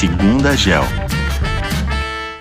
Segunda Gel.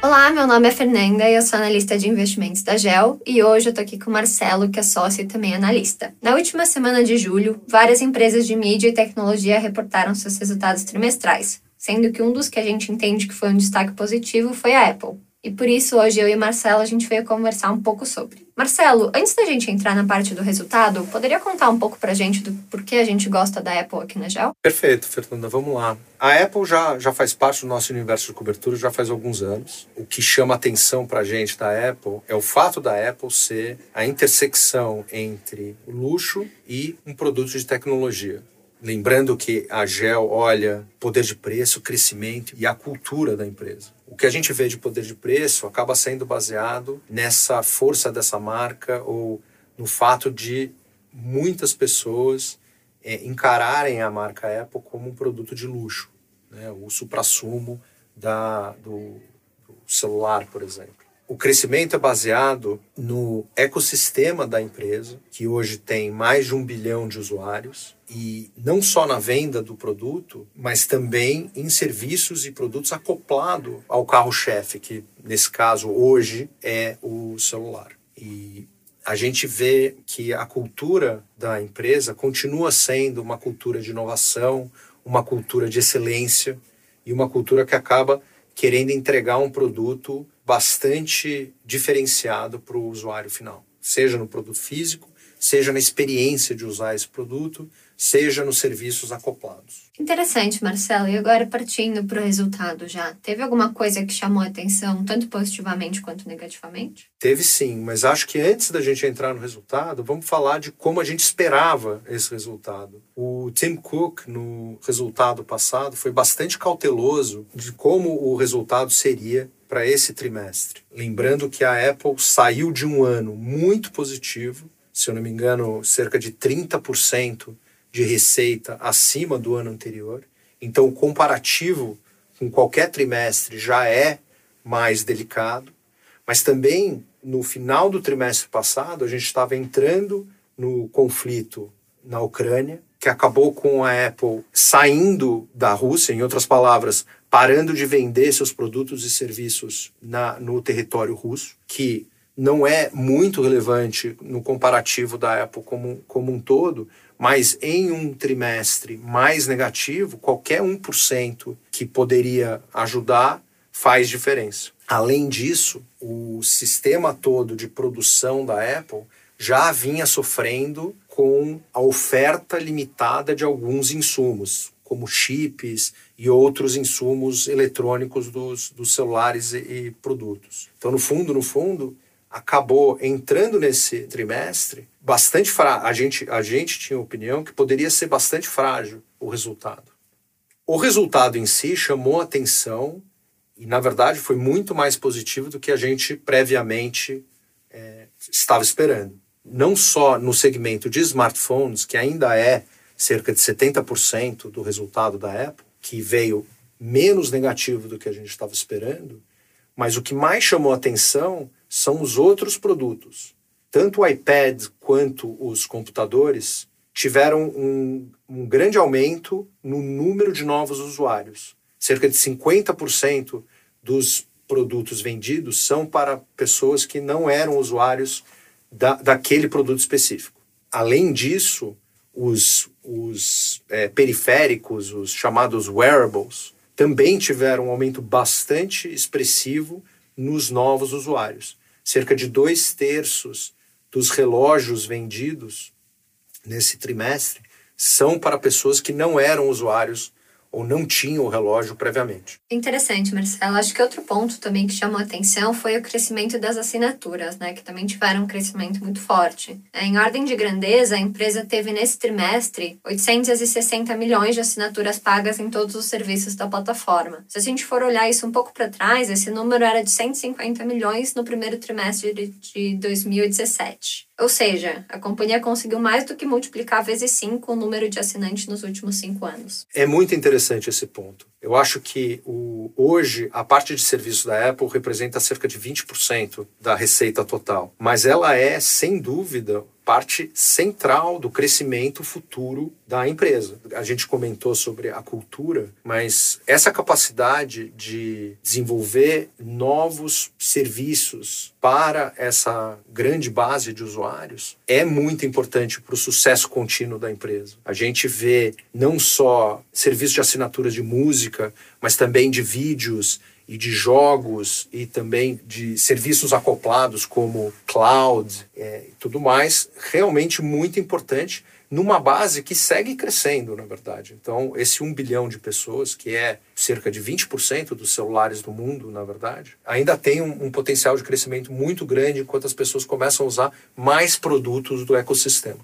Olá, meu nome é Fernanda e eu sou analista de investimentos da GEL e hoje eu tô aqui com o Marcelo, que é sócio e também analista. Na última semana de julho, várias empresas de mídia e tecnologia reportaram seus resultados trimestrais, sendo que um dos que a gente entende que foi um destaque positivo foi a Apple. E por isso hoje eu e Marcelo a gente veio conversar um pouco sobre. Marcelo, antes da gente entrar na parte do resultado, poderia contar um pouco pra gente do porquê a gente gosta da Apple aqui na Gel? Perfeito, Fernanda, vamos lá. A Apple já, já faz parte do nosso universo de cobertura já faz alguns anos. O que chama atenção pra gente da Apple é o fato da Apple ser a intersecção entre luxo e um produto de tecnologia. Lembrando que a Gel olha poder de preço, crescimento e a cultura da empresa. O que a gente vê de poder de preço acaba sendo baseado nessa força dessa marca ou no fato de muitas pessoas é, encararem a marca Apple como um produto de luxo, né? o suprassumo da, do, do celular, por exemplo. O crescimento é baseado no ecossistema da empresa, que hoje tem mais de um bilhão de usuários, e não só na venda do produto, mas também em serviços e produtos acoplado ao carro-chefe, que nesse caso hoje é o celular. E a gente vê que a cultura da empresa continua sendo uma cultura de inovação, uma cultura de excelência e uma cultura que acaba querendo entregar um produto bastante diferenciado para o usuário final, seja no produto físico, seja na experiência de usar esse produto, seja nos serviços acoplados. Interessante, Marcelo. E agora partindo para o resultado já, teve alguma coisa que chamou a atenção, tanto positivamente quanto negativamente? Teve sim, mas acho que antes da gente entrar no resultado, vamos falar de como a gente esperava esse resultado. O Tim Cook, no resultado passado, foi bastante cauteloso de como o resultado seria para esse trimestre. Lembrando que a Apple saiu de um ano muito positivo, se eu não me engano, cerca de 30% de receita acima do ano anterior. Então, o comparativo com qualquer trimestre já é mais delicado. Mas também, no final do trimestre passado, a gente estava entrando no conflito na Ucrânia, que acabou com a Apple saindo da Rússia, em outras palavras, parando de vender seus produtos e serviços na, no território russo, que não é muito relevante no comparativo da Apple como, como um todo, mas em um trimestre mais negativo, qualquer 1% que poderia ajudar faz diferença. Além disso, o sistema todo de produção da Apple já vinha sofrendo com a oferta limitada de alguns insumos, como chips e outros insumos eletrônicos dos, dos celulares e, e produtos. Então, no fundo, no fundo, acabou entrando nesse trimestre bastante frágil. A gente, a gente tinha a opinião que poderia ser bastante frágil o resultado. O resultado em si chamou atenção e, na verdade, foi muito mais positivo do que a gente previamente é, estava esperando. Não só no segmento de smartphones, que ainda é cerca de 70% do resultado da Apple, que veio menos negativo do que a gente estava esperando, mas o que mais chamou atenção são os outros produtos. Tanto o iPad quanto os computadores tiveram um, um grande aumento no número de novos usuários. Cerca de 50% dos produtos vendidos são para pessoas que não eram usuários da, daquele produto específico. Além disso, os, os é, periféricos, os chamados wearables, também tiveram um aumento bastante expressivo nos novos usuários. Cerca de dois terços dos relógios vendidos nesse trimestre são para pessoas que não eram usuários ou não tinham o relógio previamente. Interessante, Marcelo. Acho que outro ponto também que chamou atenção foi o crescimento das assinaturas, né, que também tiveram um crescimento muito forte. É, em ordem de grandeza, a empresa teve nesse trimestre 860 milhões de assinaturas pagas em todos os serviços da plataforma. Se a gente for olhar isso um pouco para trás, esse número era de 150 milhões no primeiro trimestre de 2017. Ou seja, a companhia conseguiu mais do que multiplicar vezes 5 o número de assinantes nos últimos cinco anos. É muito interessante esse ponto. Eu acho que o, hoje a parte de serviço da Apple representa cerca de 20% da receita total, mas ela é, sem dúvida, parte central do crescimento futuro da empresa. A gente comentou sobre a cultura, mas essa capacidade de desenvolver novos serviços para essa grande base de usuários é muito importante para o sucesso contínuo da empresa. A gente vê não só serviços de assinatura de música, mas também de vídeos e de jogos e também de serviços acoplados como cloud é, e tudo mais, realmente muito importante numa base que segue crescendo, na verdade. Então, esse um bilhão de pessoas, que é cerca de 20% dos celulares do mundo, na verdade, ainda tem um, um, potencial de crescimento muito grande enquanto as pessoas começam a usar mais produtos do ecossistema.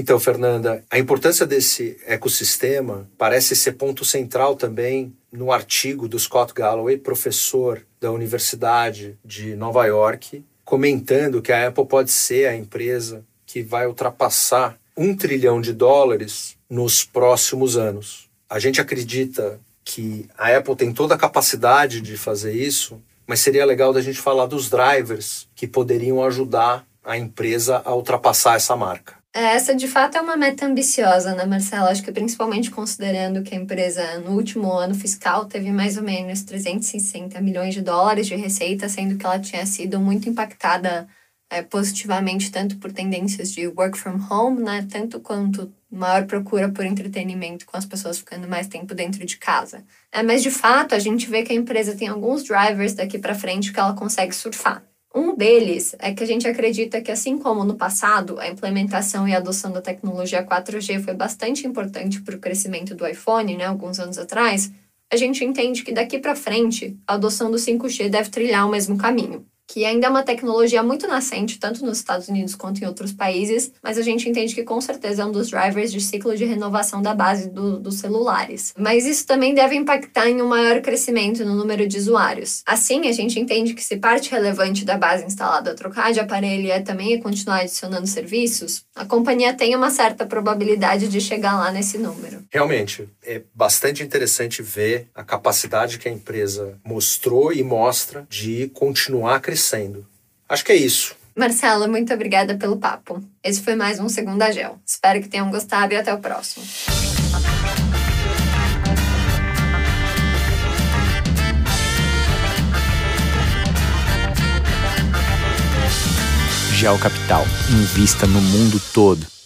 Então, Fernanda, a importância desse ecossistema parece ser ponto central também no artigo do Scott Galloway, professor da Universidade de Nova York, comentando que a Apple pode ser a empresa que vai ultrapassar um trilhão de dólares nos próximos anos. A gente acredita que a Apple tem toda a capacidade de fazer isso, mas seria legal da gente falar dos drivers que poderiam ajudar a empresa a ultrapassar essa marca. Essa de fato é uma meta ambiciosa, né, Marcela? Acho que principalmente considerando que a empresa no último ano fiscal teve mais ou menos 360 milhões de dólares de receita, sendo que ela tinha sido muito impactada é, positivamente tanto por tendências de work from home, né, tanto quanto maior procura por entretenimento com as pessoas ficando mais tempo dentro de casa. É, mas de fato a gente vê que a empresa tem alguns drivers daqui para frente que ela consegue surfar. Um deles é que a gente acredita que, assim como no passado, a implementação e adoção da tecnologia 4G foi bastante importante para o crescimento do iPhone, né, alguns anos atrás, a gente entende que daqui para frente a adoção do 5G deve trilhar o mesmo caminho que ainda é uma tecnologia muito nascente, tanto nos Estados Unidos quanto em outros países, mas a gente entende que com certeza é um dos drivers de ciclo de renovação da base do, dos celulares. Mas isso também deve impactar em um maior crescimento no número de usuários. Assim, a gente entende que se parte relevante da base instalada trocar de aparelho é também continuar adicionando serviços, a companhia tem uma certa probabilidade de chegar lá nesse número. Realmente, é bastante interessante ver a capacidade que a empresa mostrou e mostra de continuar crescendo. Acho que é isso. Marcela, muito obrigada pelo papo. Esse foi mais um Segunda Gel. Espero que tenham gostado e até o próximo. Gel Capital. Invista no mundo todo.